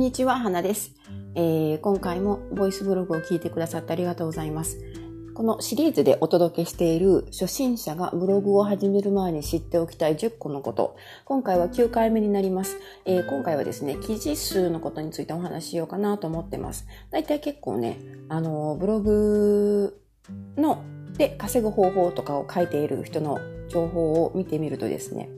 にちは、花です、えー、今回もボイスブログを聞いてくださってありがとうございます。このシリーズでお届けしている初心者がブログを始める前に知っておきたい10個のこと。今回は9回目になります。えー、今回はですね、記事数のことについてお話ししようかなと思ってます。だいたい結構ね、あの、ブログので稼ぐ方法とかを書いている人の情報を見てみるとですね、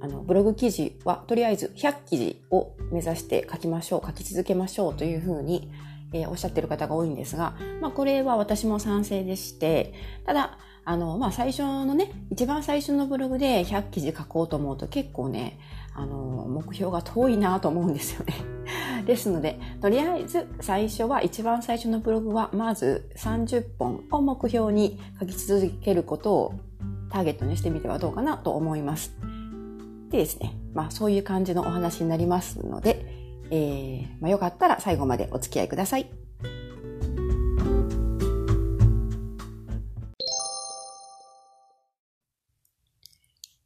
あの、ブログ記事はとりあえず100記事を目指して書きましょう、書き続けましょうというふうに、えー、おっしゃってる方が多いんですが、まあこれは私も賛成でして、ただ、あの、まあ最初のね、一番最初のブログで100記事書こうと思うと結構ね、あの、目標が遠いなと思うんですよね。ですので、とりあえず最初は一番最初のブログはまず30本を目標に書き続けることをターゲットにしてみてはどうかなと思います。でですね、まあそういう感じのお話になりますので、えー、まあ、よかったら最後までお付き合いください。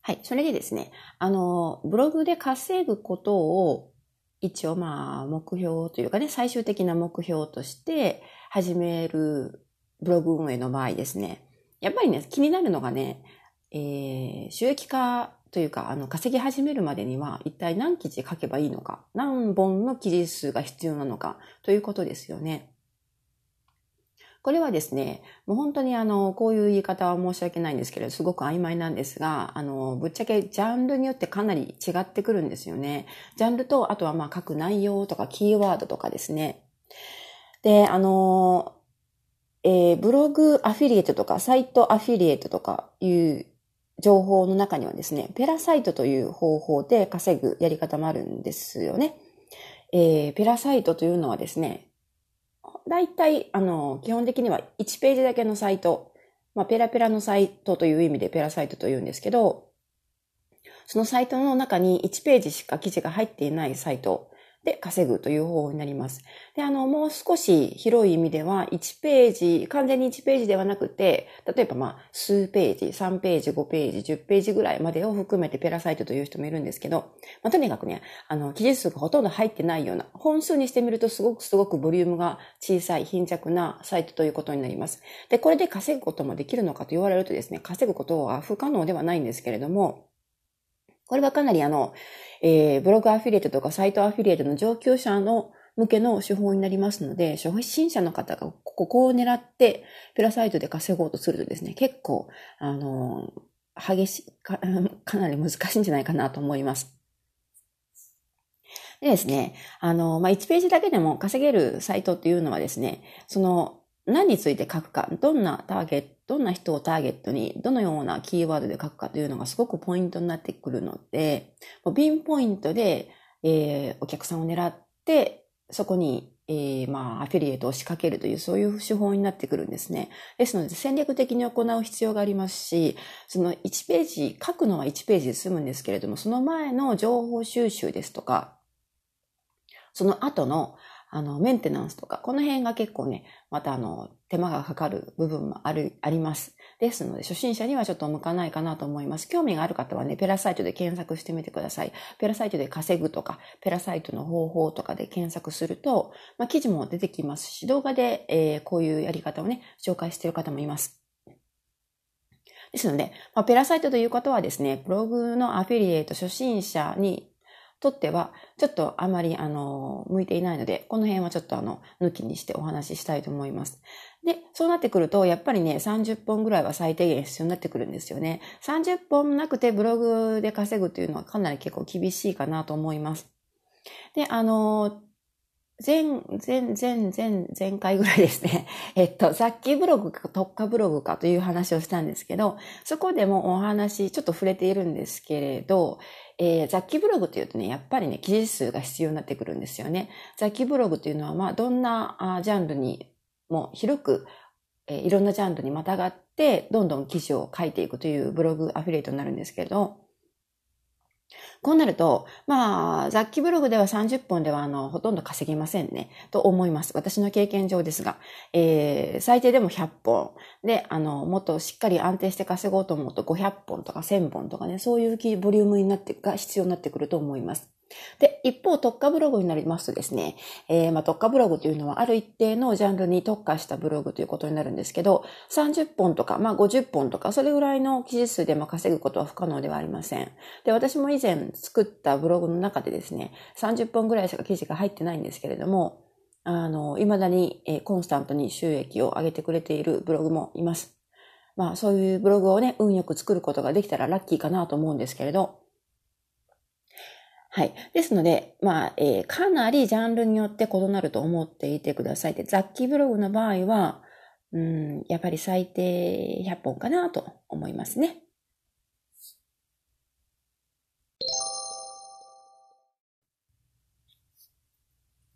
はい。それでですね、あの、ブログで稼ぐことを一応まあ目標というかね、最終的な目標として始めるブログ運営の場合ですね、やっぱりね、気になるのがね、えー、収益化というか、あの、稼ぎ始めるまでには、一体何記事書けばいいのか、何本の記事数が必要なのか、ということですよね。これはですね、もう本当にあの、こういう言い方は申し訳ないんですけれど、すごく曖昧なんですが、あの、ぶっちゃけジャンルによってかなり違ってくるんですよね。ジャンルと、あとはまあ書く内容とかキーワードとかですね。で、あの、えー、ブログアフィリエイトとか、サイトアフィリエイトとかいう情報の中にはですね、ペラサイトという方法で稼ぐやり方もあるんですよね。えー、ペラサイトというのはですね、大体、あの、基本的には1ページだけのサイト、まあ、ペラペラのサイトという意味でペラサイトと言うんですけど、そのサイトの中に1ページしか記事が入っていないサイトで稼ぐという方法になります。で、あの、もう少し広い意味では、1ページ、完全に1ページではなくて、例えばまあ、数ページ、3ページ、5ページ、10ページぐらいまでを含めてペラサイトという人もいるんですけど、まあ、とにかくね、あの、記事数がほとんど入ってないような、本数にしてみるとすごくすごくボリュームが小さい、貧弱なサイトということになります。で、これで稼ぐこともできるのかと言われるとですね、稼ぐことは不可能ではないんですけれども、これはかなりあの、えー、ブログアフィリエイトとかサイトアフィリエイトの上級者の向けの手法になりますので、初心者の方がここを狙って、プラサイトで稼ごうとするとですね、結構、あの、激しいか、かなり難しいんじゃないかなと思います。でですね、あの、まあ、1ページだけでも稼げるサイトっていうのはですね、その、何について書くか、どんなターゲット、どんな人をターゲットに、どのようなキーワードで書くかというのがすごくポイントになってくるので、ピンポイントで、えー、お客さんを狙って、そこに、えー、まあ、アフィリエイトを仕掛けるという、そういう手法になってくるんですね。ですので、戦略的に行う必要がありますし、その1ページ、書くのは1ページで済むんですけれども、その前の情報収集ですとか、その後のあの、メンテナンスとか、この辺が結構ね、またあの、手間がかかる部分もある、あります。ですので、初心者にはちょっと向かないかなと思います。興味がある方はね、ペラサイトで検索してみてください。ペラサイトで稼ぐとか、ペラサイトの方法とかで検索すると、まあ、記事も出てきますし、動画で、えー、こういうやり方をね、紹介している方もいます。ですので、まあ、ペラサイトということはですね、ブログのアフィリエイト初心者にとっては、ちょっとあまり、あの、向いていないので、この辺はちょっとあの、抜きにしてお話ししたいと思います。で、そうなってくると、やっぱりね、30本ぐらいは最低限必要になってくるんですよね。30本なくてブログで稼ぐというのはかなり結構厳しいかなと思います。で、あの、前、前、前、前、前回ぐらいですね。えっと、雑記ブログか特化ブログかという話をしたんですけど、そこでもお話、ちょっと触れているんですけれど、えー、雑記ブログというとね、やっぱりね、記事数が必要になってくるんですよね。雑記ブログというのは、まあ、どんなあジャンルにも広く、えー、いろんなジャンルにまたがって、どんどん記事を書いていくというブログアフィリエイトになるんですけれど、こうなると、まあ、雑記ブログでは30本では、あの、ほとんど稼ぎませんね、と思います。私の経験上ですが、えー、最低でも100本。で、あの、もっとしっかり安定して稼ごうと思うと500本とか1000本とかね、そういうボリュームになって、が必要になってくると思います。で、一方特化ブログになりますとですね、えー、まあ、特化ブログというのはある一定のジャンルに特化したブログということになるんですけど、30本とか、まあ、50本とか、それぐらいの記事数でも稼ぐことは不可能ではありません。で、私も以前作ったブログの中でですね、30本ぐらいしか記事が入ってないんですけれども、あの、未だに、えー、コンスタントに収益を上げてくれているブログもいます。まあ、そういうブログをね、運よく作ることができたらラッキーかなと思うんですけれど、はい。ですので、まあ、えー、かなりジャンルによって異なると思っていてください。で、雑記ブログの場合は、うん、やっぱり最低100本かなと思いますね。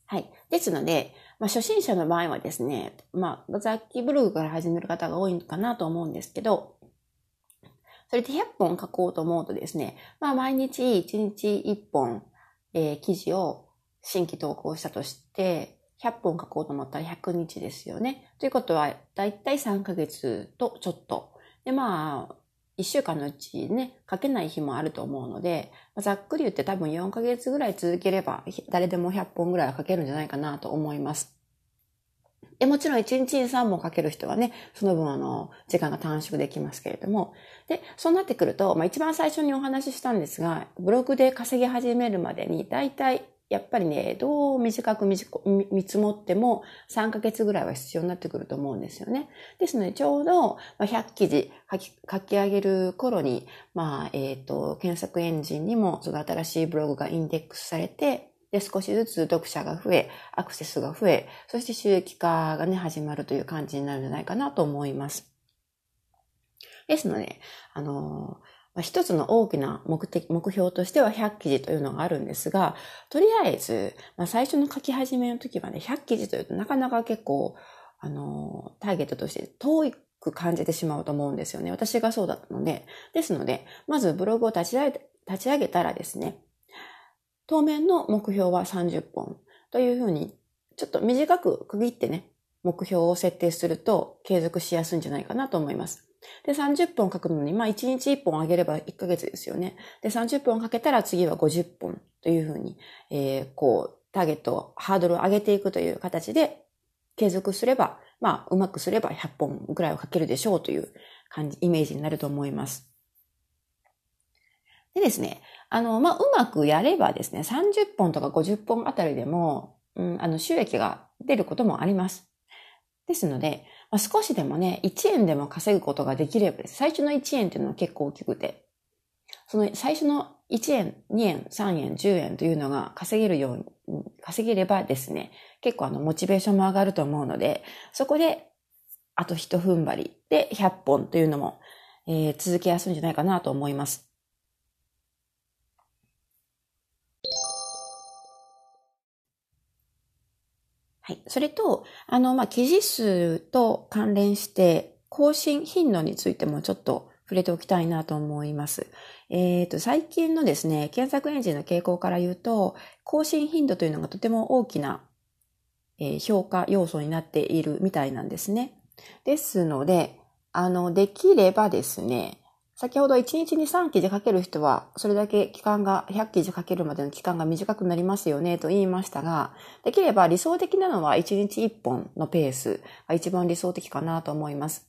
はい。ですので、まあ、初心者の場合はですね、まあ、雑記ブログから始める方が多いかなと思うんですけど、それで100本書こうと思うとですね、まあ毎日1日1本、えー、記事を新規投稿したとして、100本書こうと思ったら100日ですよね。ということは、だいたい3ヶ月とちょっと。で、まあ、1週間のうちね、書けない日もあると思うので、ざっくり言って多分4ヶ月ぐらい続ければ、誰でも100本ぐらいは書けるんじゃないかなと思います。で、もちろん1日に3本かける人はね、その分あの、時間が短縮できますけれども。で、そうなってくると、まあ一番最初にお話ししたんですが、ブログで稼ぎ始めるまでに、だいたいやっぱりね、どう短く見積もっても3ヶ月ぐらいは必要になってくると思うんですよね。ですので、ちょうど100記事書き書き上げる頃に、まあ、えっ、ー、と、検索エンジンにもその新しいブログがインデックスされて、で、少しずつ読者が増え、アクセスが増え、そして収益化がね、始まるという感じになるんじゃないかなと思います。ですので、あの、まあ、一つの大きな目的、目標としては100記事というのがあるんですが、とりあえず、まあ、最初の書き始めの時はね、100記事というとなかなか結構、あの、ターゲットとして遠く感じてしまうと思うんですよね。私がそうだったので。ですので、まずブログを立ち上げ立ち上げたらですね、当面の目標は30本というふうに、ちょっと短く区切ってね、目標を設定すると継続しやすいんじゃないかなと思います。で、30本書くのに、まあ1日1本あげれば1ヶ月ですよね。で、30本かけたら次は50本というふうに、えー、こう、ターゲット、ハードルを上げていくという形で継続すれば、まあうまくすれば100本ぐらいを書けるでしょうという感じ、イメージになると思います。でですね、あの、まあ、うまくやればですね、30本とか50本あたりでも、うん、あの、収益が出ることもあります。ですので、まあ、少しでもね、1円でも稼ぐことができればです。最初の1円っていうのは結構大きくて、その最初の1円、2円、3円、10円というのが稼げるように、稼げればですね、結構あの、モチベーションも上がると思うので、そこで、あと一踏ん張りで100本というのも、えー、続けやすいんじゃないかなと思います。はい。それと、あの、まあ、記事数と関連して、更新頻度についてもちょっと触れておきたいなと思います。えっ、ー、と、最近のですね、検索エンジンの傾向から言うと、更新頻度というのがとても大きな、えー、評価要素になっているみたいなんですね。ですので、あの、できればですね、先ほど1日に3記事書ける人は、それだけ期間が、100記事書けるまでの期間が短くなりますよねと言いましたが、できれば理想的なのは1日1本のペースが一番理想的かなと思います。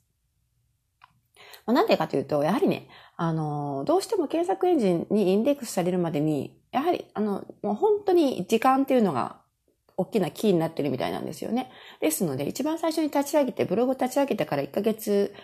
まあ、なんでかというと、やはりね、あの、どうしても検索エンジンにインデックスされるまでに、やはり、あの、もう本当に時間っていうのが大きなキーになってるみたいなんですよね。ですので、一番最初に立ち上げて、ブログ立ち上げてから1ヶ月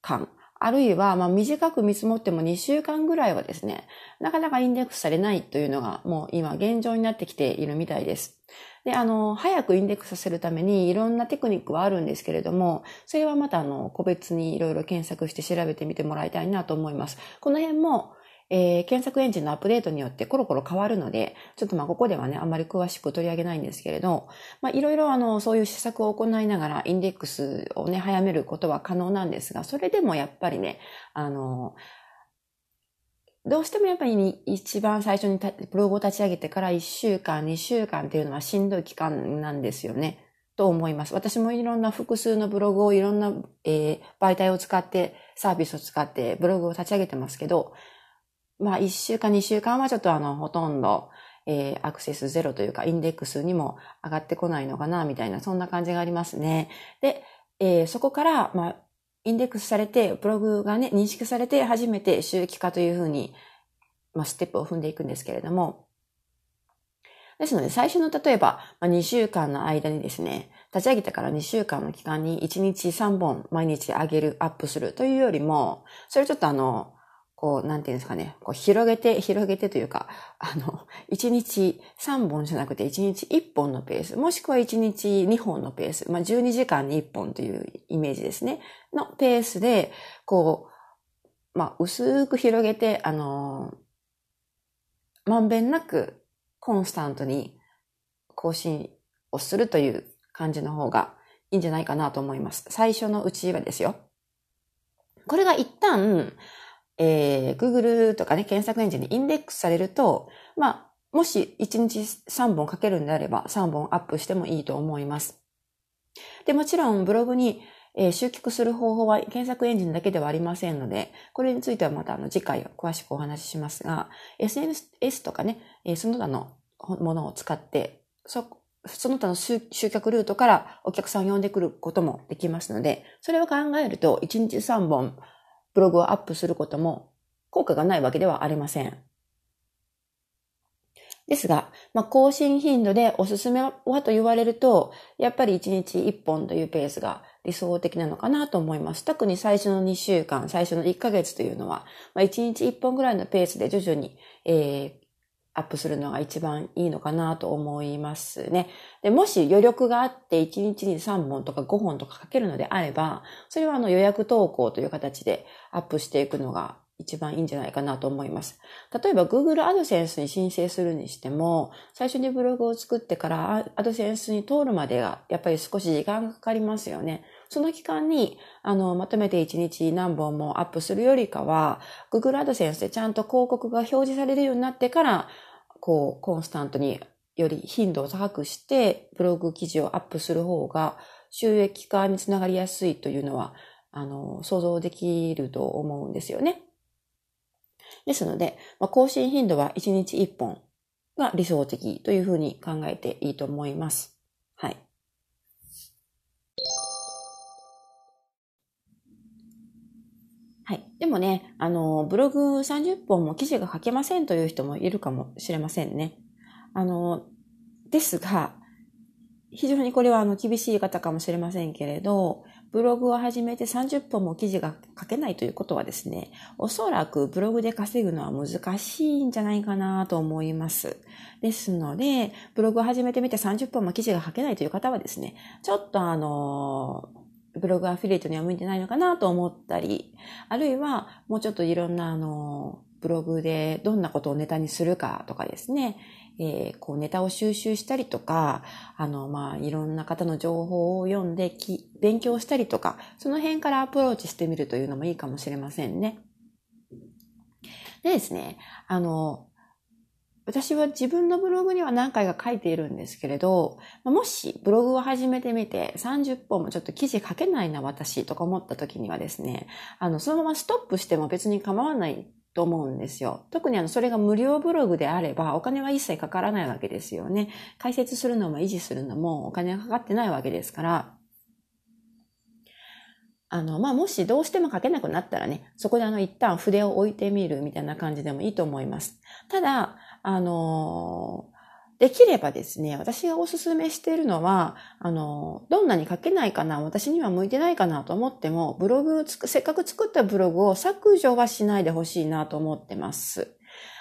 間、あるいは、まあ短く見積もっても2週間ぐらいはですね、なかなかインデックスされないというのがもう今現状になってきているみたいです。で、あの、早くインデックスさせるためにいろんなテクニックはあるんですけれども、それはまたあの、個別にいろいろ検索して調べてみてもらいたいなと思います。この辺も、えー、検索エンジンのアップデートによってコロコロ変わるので、ちょっとまあここではね、あんまり詳しく取り上げないんですけれど、まあいろいろあの、そういう施策を行いながらインデックスをね、早めることは可能なんですが、それでもやっぱりね、あの、どうしてもやっぱり一番最初にブログを立ち上げてから1週間、2週間っていうのはしんどい期間なんですよね。と思います。私もいろんな複数のブログをいろんな、えー、媒体を使って、サービスを使ってブログを立ち上げてますけど、まあ、一週間、二週間はちょっとあの、ほとんど、えー、アクセスゼロというか、インデックスにも上がってこないのかな、みたいな、そんな感じがありますね。で、えー、そこから、まあ、インデックスされて、ブログがね、認識されて初めて収益化というふうに、まあ、ステップを踏んでいくんですけれども、ですので、最初の例えば、まあ、2週間の間にですね、立ち上げてから2週間の期間に1日3本毎日上げる、アップするというよりも、それちょっとあの、こう、なんていうんですかね、こう広げて、広げてというか、あの、1日3本じゃなくて1日1本のペース、もしくは1日2本のペース、まあ、12時間に1本というイメージですね、のペースで、こう、まあ、薄く広げて、あの、まんべんなくコンスタントに更新をするという感じの方がいいんじゃないかなと思います。最初のうちはですよ。これが一旦、えー、Google とかね、検索エンジンにインデックスされると、まあ、もし1日3本書けるんであれば3本アップしてもいいと思います。で、もちろんブログに、えー、集客する方法は検索エンジンだけではありませんので、これについてはまたあの次回詳しくお話ししますが、SNS とかね、えー、その他のものを使って、そ、その他の集客ルートからお客さんを呼んでくることもできますので、それを考えると1日3本ブログをアップすることも効果がないわけではありません。ですが、まあ、更新頻度でおすすめはと言われると、やっぱり1日1本というペースが理想的なのかなと思います。特に最初の2週間、最初の1ヶ月というのは、まあ、1日1本ぐらいのペースで徐々に、えー、アップするのが一番いいのかなと思いますね。で、もし余力があって1日に3本とか5本とか書けるのであれば、それはあの予約投稿という形でアップしていくのが一番いいんじゃないかなと思います。例えば Google AdSense に申請するにしても、最初にブログを作ってから AdSense に通るまでがやっぱり少し時間がかかりますよね。その期間に、あの、まとめて1日何本もアップするよりかは、Google AdSense でちゃんと広告が表示されるようになってから、こう、コンスタントにより頻度を高くして、ブログ記事をアップする方が収益化につながりやすいというのは、あの、想像できると思うんですよね。ですので、まあ、更新頻度は1日1本が理想的というふうに考えていいと思います。はい。でもね、あの、ブログ30本も記事が書けませんという人もいるかもしれませんね。あの、ですが、非常にこれはあの厳しい言い方かもしれませんけれど、ブログを始めて30本も記事が書けないということはですね、おそらくブログで稼ぐのは難しいんじゃないかなと思います。ですので、ブログを始めてみて30本も記事が書けないという方はですね、ちょっとあの、ブログアフィリエイトには向いてないのかなと思ったり、あるいはもうちょっといろんなあの、ブログでどんなことをネタにするかとかですね、えー、こうネタを収集したりとか、あの、まあ、いろんな方の情報を読んでき、勉強したりとか、その辺からアプローチしてみるというのもいいかもしれませんね。でですね、あの、私は自分のブログには何回か書いているんですけれど、もしブログを始めてみて30本もちょっと記事書けないな私とか思った時にはですね、あの、そのままストップしても別に構わないと思うんですよ。特にあの、それが無料ブログであれば、お金は一切かからないわけですよね。解説するのも維持するのもお金がかかってないわけですから、あの、まあ、もしどうしても書けなくなったらね、そこであの、一旦筆を置いてみるみたいな感じでもいいと思います。ただ、あの、できればですね、私がおすすめしているのは、あの、どんなに書けないかな、私には向いてないかなと思っても、ブログせっかく作ったブログを削除はしないでほしいなと思ってます。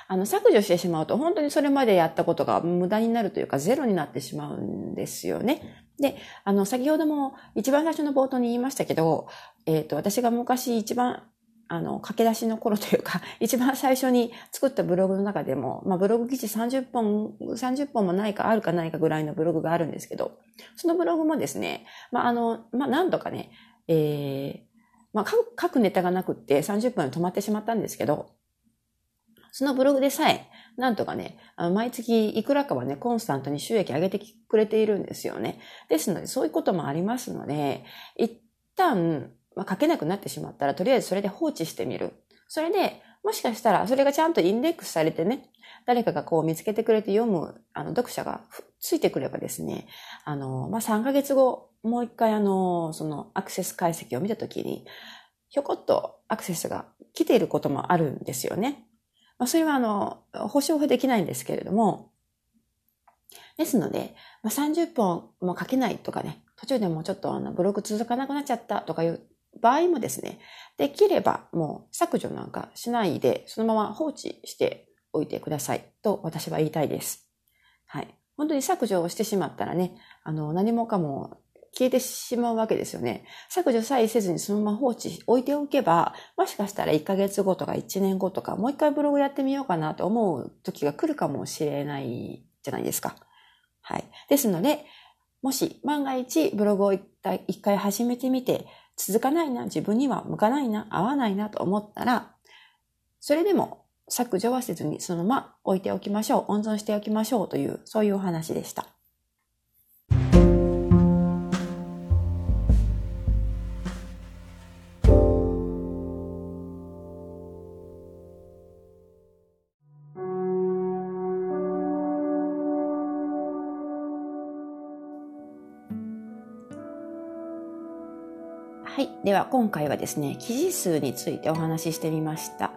あの、削除してしまうと、本当にそれまでやったことが無駄になるというか、ゼロになってしまうんですよね。で、あの、先ほども一番最初の冒頭に言いましたけど、えっ、ー、と、私が昔一番あの、駆け出しの頃というか、一番最初に作ったブログの中でも、まあ、ブログ記事30本、30本もないかあるかないかぐらいのブログがあるんですけど、そのブログもですね、まあ、あの、まあ、何度かね、えー、まあ、書くネタがなくって30分止まってしまったんですけど、そのブログでさえ、なんとかね、毎月いくらかはね、コンスタントに収益上げてくれているんですよね。ですので、そういうこともありますので、一旦、まあ、書けなくなってしまったら、とりあえずそれで放置してみる。それで、もしかしたらそれがちゃんとインデックスされてね、誰かがこう見つけてくれて読む、あの、読者がついてくればですね、あの、まあ、3ヶ月後、もう一回あの、そのアクセス解析を見たときに、ひょこっとアクセスが来ていることもあるんですよね。まあ、それはあの、保証はできないんですけれども、ですので、まあ、30本も書けないとかね、途中でもちょっとあのブログ続かなくなっちゃったとかいう場合もですね、できればもう削除なんかしないで、そのまま放置しておいてくださいと私は言いたいです。はい。本当に削除をしてしまったらね、あの、何もかも消えてしまうわけですよね。削除さえせずにそのまま放置置いておけば、もしかしたら1ヶ月後とか1年後とか、もう一回ブログやってみようかなと思う時が来るかもしれないじゃないですか。はい。ですので、もし万が一ブログを一回始めてみて、続かないな、自分には向かないな、合わないなと思ったら、それでも削除はせずにそのまま置いておきましょう、温存しておきましょうという、そういうお話でした。では、今回はですね、記事数についてお話ししてみました。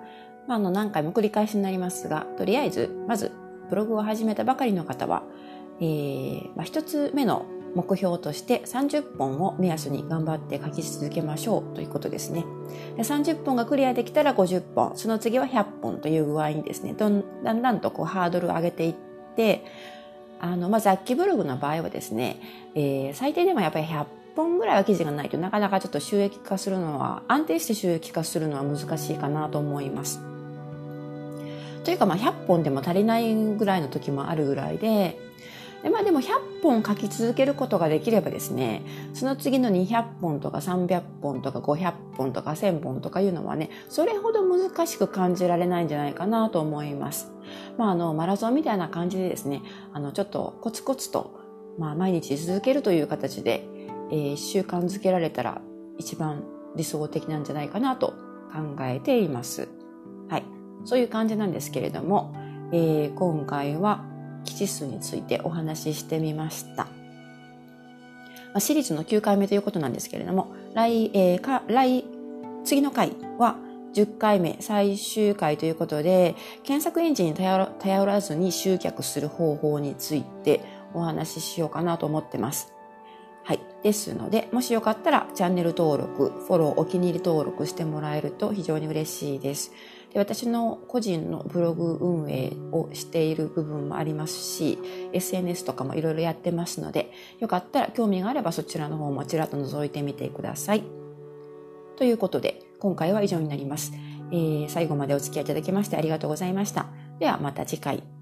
まあ、あの、何回も繰り返しになりますが、とりあえず、まず、ブログを始めたばかりの方は、えー、まあ、一つ目の目標として30本を目安に頑張って書き続けましょうということですね。で30本がクリアできたら50本、その次は100本という具合にですね、どんだんだんとこうハードルを上げていって、あの、まあ、雑記ブログの場合はですね、えー、最低でもやっぱり100本ぐらいは記事がないとなかなかちょっと収益化するのは、安定して収益化するのは難しいかなと思います。というかまあ100本でも足りないぐらいの時もあるぐらいで、でまあでも100本書き続けることができればですね、その次の200本とか300本とか500本とか1000本とかいうのはね、それほど難しく感じられないんじゃないかなと思います。まああの、マラソンみたいな感じでですね、あの、ちょっとコツコツと、まあ毎日続けるという形で、えー、習慣づけられたら一番理想的なんじゃないかなと考えています。はい。そういう感じなんですけれども、えー、今回は基地数についてお話ししてみました。ま、シリーズの9回目ということなんですけれども、来、えー、か来、次の回は10回目最終回ということで、検索エンジンに頼らずに集客する方法についてお話ししようかなと思ってます。はい。ですので、もしよかったらチャンネル登録、フォロー、お気に入り登録してもらえると非常に嬉しいです。で私の個人のブログ運営をしている部分もありますし、SNS とかもいろいろやってますので、よかったら興味があればそちらの方もちらっと覗いてみてください。ということで、今回は以上になります。えー、最後までお付き合いいただきましてありがとうございました。ではまた次回。